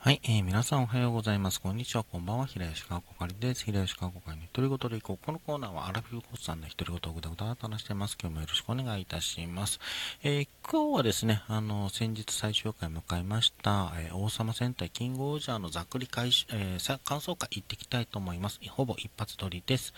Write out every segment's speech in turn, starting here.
はい、えー、皆さんおはようございます。こんにちは、こんばんは。平吉川こかりです。平吉川こかりの独り言でいこう。このコーナーはアラフィフコーさんの独り言をぐだぐだと話してます。今日もよろしくお願いいたします。えー、今日はですね、あの、先日最終回迎えました、えー、王様戦隊キングオージャーのざっくり開始、えー、感想会行ってきたいと思います。ほぼ一発撮りです。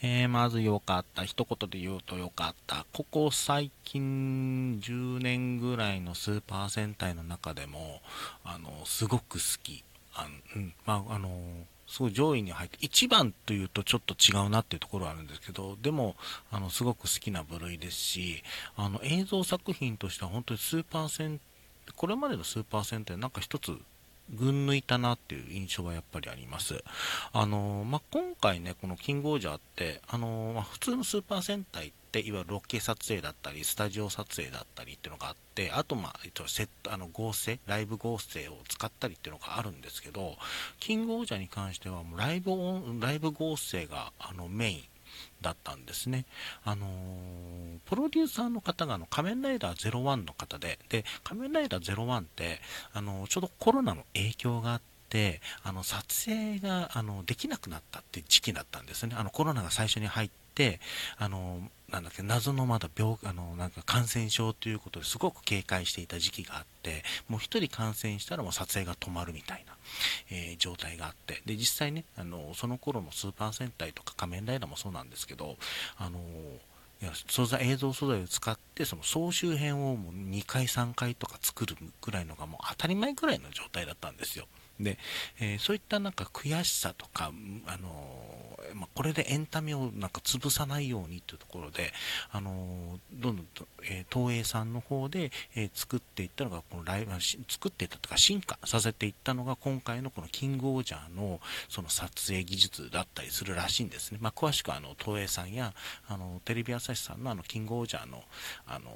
えー、まず良かった。一言で言うと良かった。ここ最近10年ぐらいのスーパー戦隊の中でも、あの、すごく好き。あの、うん、まあ、あのすごい上位に入って、1番というとちょっと違うなっていうところはあるんですけど、でも、あの、すごく好きな部類ですし、あの、映像作品としては本当にスーパー戦、これまでのスーパー戦ってなんか一つ群抜いたなっていう印象はやっぱりあります。あのまあ、今回ね、このキングオージャーって、あのまあ、普通のスーパー戦隊って、いわゆるロケ撮影だったり、スタジオ撮影だったりっていうのがあって、あと、まあ、えっと、セット、あの、合成、ライブ合成を使ったりっていうのがあるんですけど、キングオージャーに関しては、もうライブライブ合成が、あの、メイン。だったんですね。あのー、プロデューサーの方があの仮面ライダー01の方で、で、仮面ライダー01って、あのー、ちょうどコロナの影響があって、あの、撮影が、あの、できなくなったって時期だったんですね。あの、コロナが最初に入って、あの、なんだっけ、謎のまだ病、あの、なんか感染症ということですごく警戒していた時期があって、もう一人感染したらもう撮影が止まるみたいな、えー、状態があって、で、実際ね、あの、その頃のスーパー戦隊とか仮面ライダーもそうなんですけど、あのいや素材映像素材を使ってその総集編をもう2回3回とか作るぐらいのがもう当たり前ぐらいの状態だったんですよ。で、えー、そういったなんか悔しさとか、あのー、まあ、これでエンタメをなんか潰さないようにというところで、あのー、どんどんと、え東映さんの方で、え作っていったのが、このライブ、作っていったとか進化させていったのが今回のこのキングオージャーのその撮影技術だったりするらしいんですね。まあ、詳しくはあの東映さんやあのテレビ朝日さんのあのキングオージャーのあの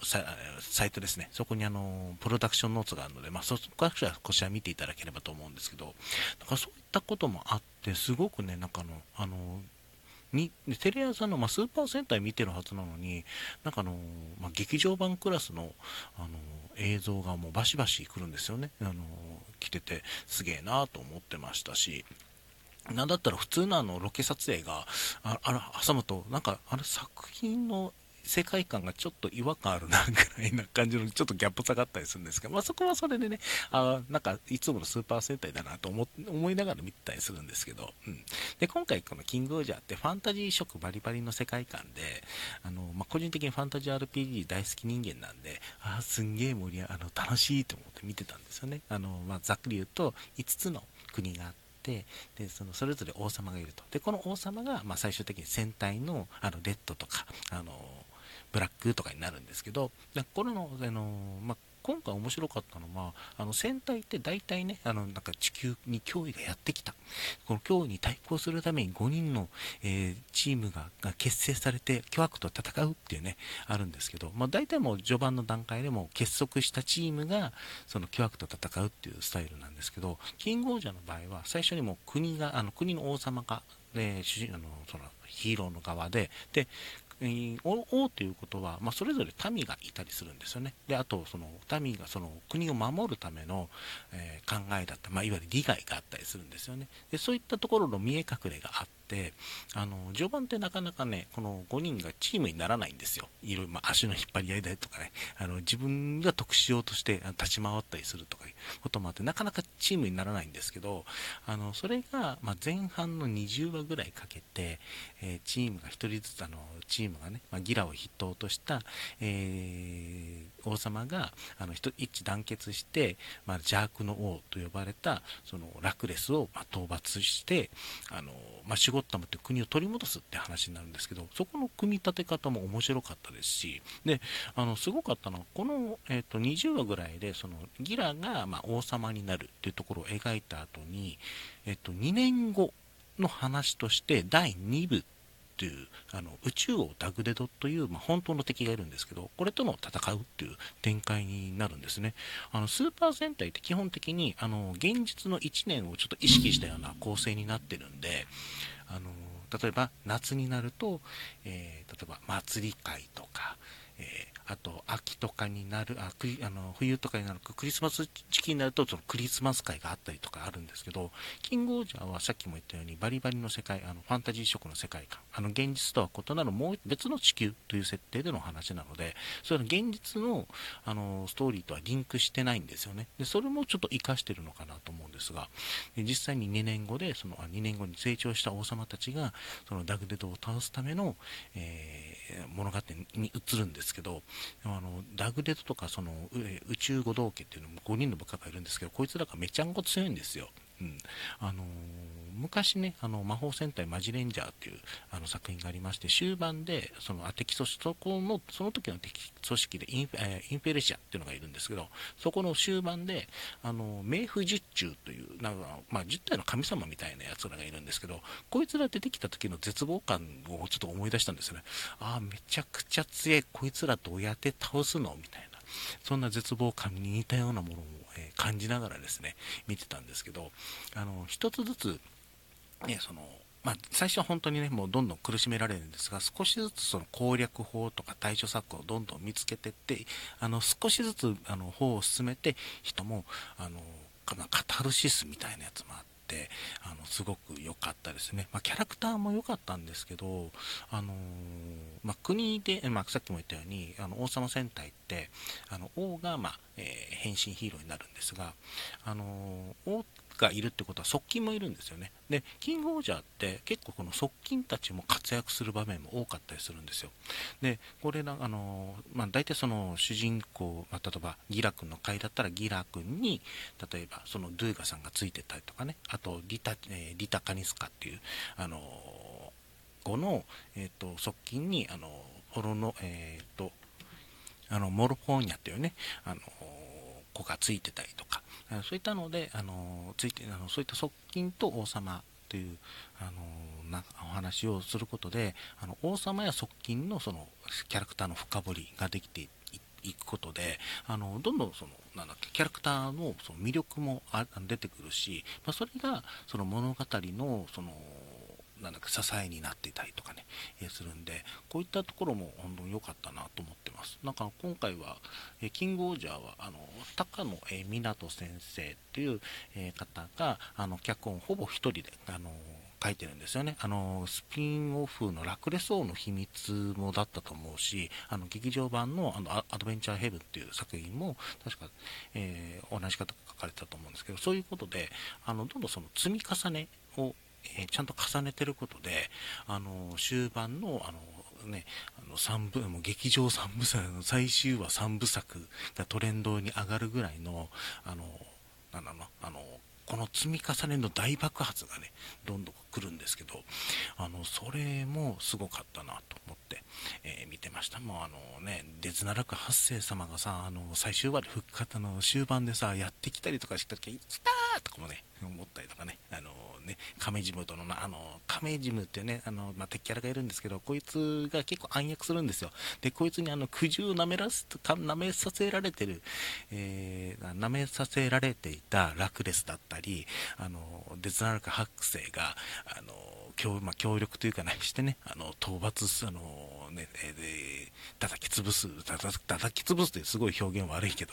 サイトですね。そこにあのプロダクションノーツがあるので、まあ、そこはこちら見ていただければればと思うんですけど、だからそういったこともあって、すごくね、なんかの、あの、にテレ朝の、まあ、スーパー戦隊見てるはずなのに、なんかあの、まあ、劇場版クラスのあの映像がもうバシバシ来るんですよね。あの来てて、すげえなと思ってましたし、なんだったら普通のあのロケ撮影が、ああ、挟むと、なんか、あれ作品の世界観がちょっと違和感あるな、ぐらいな感じの、ちょっとギャップ下がったりするんですけど、まあそこはそれでね、あなんかいつものスーパー戦隊だなと思 思いながら見てたりするんですけど、うん。で、今回このキングオージャーってファンタジー色バリバリの世界観で、あの、まあ個人的にファンタジー RPG 大好き人間なんで、ああ、すんげえ盛りあの、楽しいと思って見てたんですよね。あの、まあざっくり言うと、5つの国があって、でそのそれぞれ王様がいると。で、この王様が、まあ、最終的に戦隊のあのレッドとか、あのブラックとかになるんですけど、これの、あのまあ、今回面白かったのは、あの戦隊って大体ね、あのなんか地球に脅威がやってきた。この脅威に対抗するために5人の、えー、チームが結成されて巨悪と戦うっていうね、あるんですけど、まあ、大体もう序盤の段階でも結束したチームがその巨悪と戦うっていうスタイルなんですけど、キングオージャーの場合は最初にも国が、あの国の王様が、えー、主人あのそのヒーローの側で、で、えー、王ということは、まあ、それぞれ民がいたりするんですよね。で、あと、その民がその国を守るための、えー、考えだった、まあ、いわゆる利害があったりするんですよね。で、そういったところの見え隠れがあって、あの、序盤ってなかなかね、この5人がチームにならないんですよ。いろいろ、まあ、足の引っ張り合いだとかね、あの、自分が得しようとして立ち回ったりするとかいうこともあって、なかなかチームにならないんですけど、あの、それが、まあ、前半の20話ぐらいかけて、えー、チームが1人ずつ、あの、チームがね、まあ、ギラを筆頭とした、えー、王様があの一致団結して、まあ、邪悪の王と呼ばれたそのラクレスを、まあ、討伐してあの、まあ、シュゴッタムという国を取り戻すって話になるんですけどそこの組み立て方も面白かったですしであのすごかったのはこの、えーと、20話ぐらいでそのギラが、まあ、王様になるっていうところを描いた後に、えーと、2年後の話として第2部っていうあの宇宙王ダグデドという、まあ、本当の敵がいるんですけどこれとの戦うっていう展開になるんですね。あのスーパー戦隊って基本的にあの現実の1年をちょっと意識したような構成になってるんであの例えば夏になると、えー、例えば祭り会とか、えーあと秋とかになるあクリあの冬とかになるクリスマス時期になるとそのクリスマス会があったりとかあるんですけどキングオージャーはさっきも言ったようにバリバリの世界あのファンタジー色の世界観。あの現実とは異なるもう別の地球という設定での話なのでそれは現実のあのストーリーとはリンクしてないんですよね。でそれもちょっと活かしてるのかなと思うんですが実際に2年後でそのあ2年後に成長した王様たちがそのダグデドを倒すための、えー、物語に移るんですですけどあのダグデドとかその宇宙五道家っていうのも5人の部下がいるんですけどこいつらがめちゃんこ強いんですよ。うんあのー昔ね、あの魔法戦隊マジレンジャーっていうあの作品がありまして、終盤で、その敵組織、そこの、その時の敵組織でイン,、えー、インフェレシアっていうのがいるんですけど、そこの終盤で、あの、冥府十中という、なんか、まあ、10体の神様みたいなやつらがいるんですけど、こいつら出てきた時の絶望感をちょっと思い出したんですよね。ああ、めちゃくちゃ強い、こいつらどうやって倒すのみたいな。そんな絶望感に似たようなものを、感じながらですね、見てたんですけど、あの、一つずつ、ね、その、まあ、最初は本当にね、もうどんどん苦しめられるんですが、少しずつその攻略法とか対処策をどんどん見つけていって、あの、少しずつ、あの、方を進めて、人も、あの、カタルシスみたいなやつもあって、あの、すごく良かったですね。まあ、キャラクターも良かったんですけど、あのー、まあ、国で、まあ、さっきも言ったように、あの、王様戦隊って、あの、王が、まあ、えー、変身ヒーローになるんですが、あのー、王がいるってことは側近もいるんですよね。で、キングオージャーって結構この側近たちも活躍する場面も多かったりするんですよ。で、これら、あの、まあ、大体その主人公、まあ、例えばギラ君の回だったらギラ君に、例えばそのドゥーガさんがついてたりとかね、あとリタ、えー、リタカニスカっていう、あの、子の、えっ、ー、と、側近に、あの、ホロの、えっ、ー、と、あの、モルフォーニャっていうね、あの、子がついてたりとか、そういったので、あのついてあのそういった側近と王様というあのなお話をすることであの王様や側近のそのキャラクターの深掘りができていくことであのどんどんそのなんだっけキャラクターのその魅力も出てくるし、まあ、それがその物語のそのなんだか支えになっていたりとかね、え、するんで、こういったところも本当に良かったなと思ってます。なんか今回は、え、キングオージャーは、あの、高野、え、湊先生っていう、え、方が、あの、脚本ほぼ一人で、あの書いてるんですよね。あの、スピンオフのラクレソーの秘密もだったと思うし、あの、劇場版のあのアドベンチャーヘブンっていう作品も、確か、えー、同じ方が書かれてたと思うんですけど、そういうことで、あの、どんどんその積み重ねをえちゃんと重ねてることで、あの終盤のあの、ね、あの3部もう劇場3部作の最終話3部作がトレンドに上がるぐらいの、あのなんだろうあのこの積み重ねの大爆発がね、どんどん来るんですけど、あの、それもすごかったなと思って、えー、見てました。もうあのね、デズナラク八世様がさ、あの、最終話で復活の終盤でさ、やってきたりとかした時、来たとかもね、思ったりとかね、あのね、カメジムとの、あの、カメジムってね、あの、まあ、敵キャラがいるんですけど、こいつが結構暗躍するんですよ。で、こいつにあの、苦渋を舐めらす、舐めさせられてる、えー、舐めさせられていたラクレスだったり、あの、デズナルカ8世が、あの、協,、まあ、協力というかね、してね、あの、討伐、あの、ね、えで、叩き潰す、叩き潰すってすごい表現悪いけど、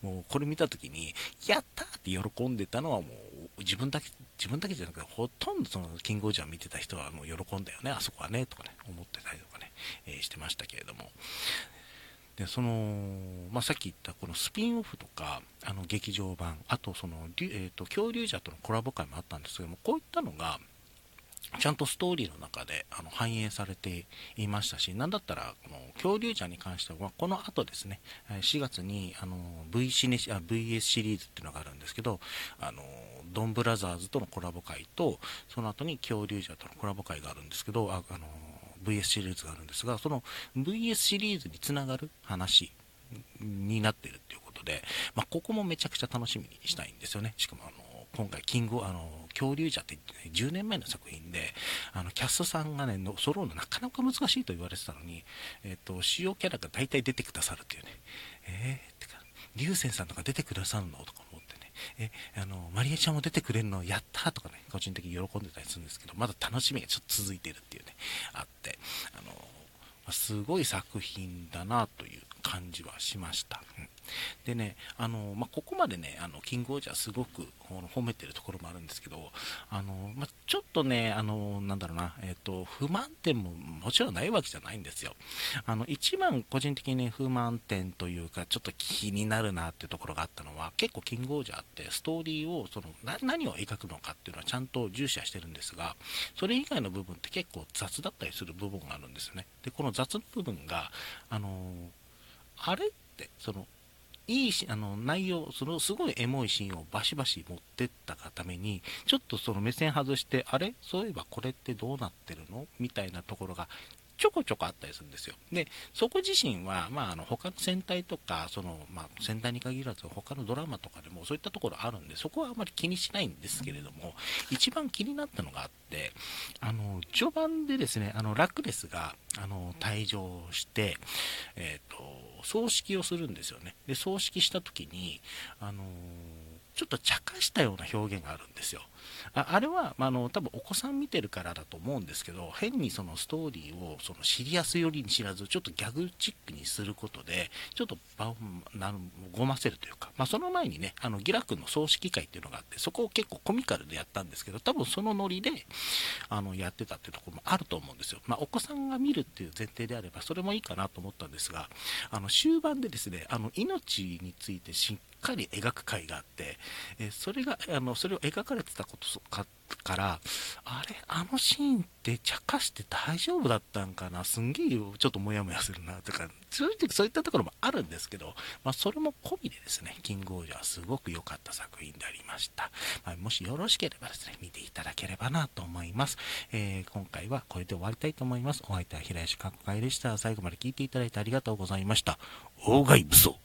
もうこれ見たときに、やったって喜んでたのはもう、自分だけ、自分だけじゃなくて、ほとんどその、キングオージャー見てた人はもう喜んだよね、あそこはね、とかね、思ってたりとかね、えー、してましたけれども。でその、まあ、さっき言ったこのスピンオフとかあの劇場版あとその、えーと恐竜者とのコラボ会もあったんですけどもこういったのがちゃんとストーリーの中であの反映されていましたし、なんだったら、この恐竜者に関しては、この後ですね、4月にあの v c あ VS シリーズっていうのがあるんですけど、あのドンブラザーズとのコラボ会と、その後に恐竜者とのコラボ会があるんですけど、ああの VS シリーズがあるんですが、その VS シリーズにつながる話になっているということで、まあ、ここもめちゃくちゃ楽しみにしたいんですよね。しかもあの今回、キング、あの、恐竜者ってって、ね、10年前の作品で、あの、キャストさんがねの、揃うのなかなか難しいと言われてたのに、えっ、と、主要キャラが大体出てくださるっていうね、えー、ってか、竜星さんとか出てくださるのとか思ってね、え、あの、マリエちゃんも出てくれるのやったとかね、個人的に喜んでたりするんですけど、まだ楽しみがちょっと続いてるっていうね、あって、あの、すごい作品だなという感じはしました。うん。でね、あのまあ、ここまでね、あのキングオージャーすごく褒めてるところもあるんですけど、あのまあ、ちょっとね、あのなんだろうな、えっ、と、不満点ももちろんないわけじゃないんですよ。あの、一番個人的に不満点というか、ちょっと気になるなっていうところがあったのは、結構キングオージャーってストーリーを、その、何を描くのかっていうのはちゃんと重視はしてるんですが、それ以外の部分って結構雑だったりする部分があるんですよね。で、この雑の部分が、あのあれって、その、いいしあの内容、そのすごいエモいシーンをバシバシ持ってったがために、ちょっとその目線外して、あれ？そういえばこれってどうなってるの？みたいなところがちょこちょこあったりするんですよ。で、そこ自身は、まあ、あの他の戦隊とか、その、まあ、戦隊に限らず、他のドラマとかでもそういったところあるんで、そこはあまり気にしないんですけれども、一番気になったのがあって、あの、序盤でですね、あの、ラクレスが、あの、退場して、えっ、ー、と、葬式をするんですよね。で、葬式した時に、あのちょっと茶化したような表現があるんですよ。ああれは、まあ、の多分お子さん見てるからだと思うんですけど変にそのストーリーをそのシリアス寄りに知らずちょっとギャグチックにすることでちょっと場をごませるというか、まあ、その前にねあのギラ君の葬式会っていうのがあってそこを結構コミカルでやったんですけど多分そのノリであのやってたっていうところもあると思うんですよ、まあ、お子さんが見るっていう前提であればそれもいいかなと思ったんですがあの終盤でですねあの命についてしっかり描く回があって、えそれがあのそれを描かれてたことかからあれあのシーンって茶化して大丈夫だったんかな？すんげえちょっとモヤモヤするなとか正直そういったところもあるんですけど、まあ、それも込みでですねキングオージャーすごく良かった作品でありました、まあ、もしよろしければですね見ていただければなと思います、えー、今回はこれで終わりたいと思います。お相手は平石かっこかいでした。最後まで聞いていただいてありがとうございました。大外武装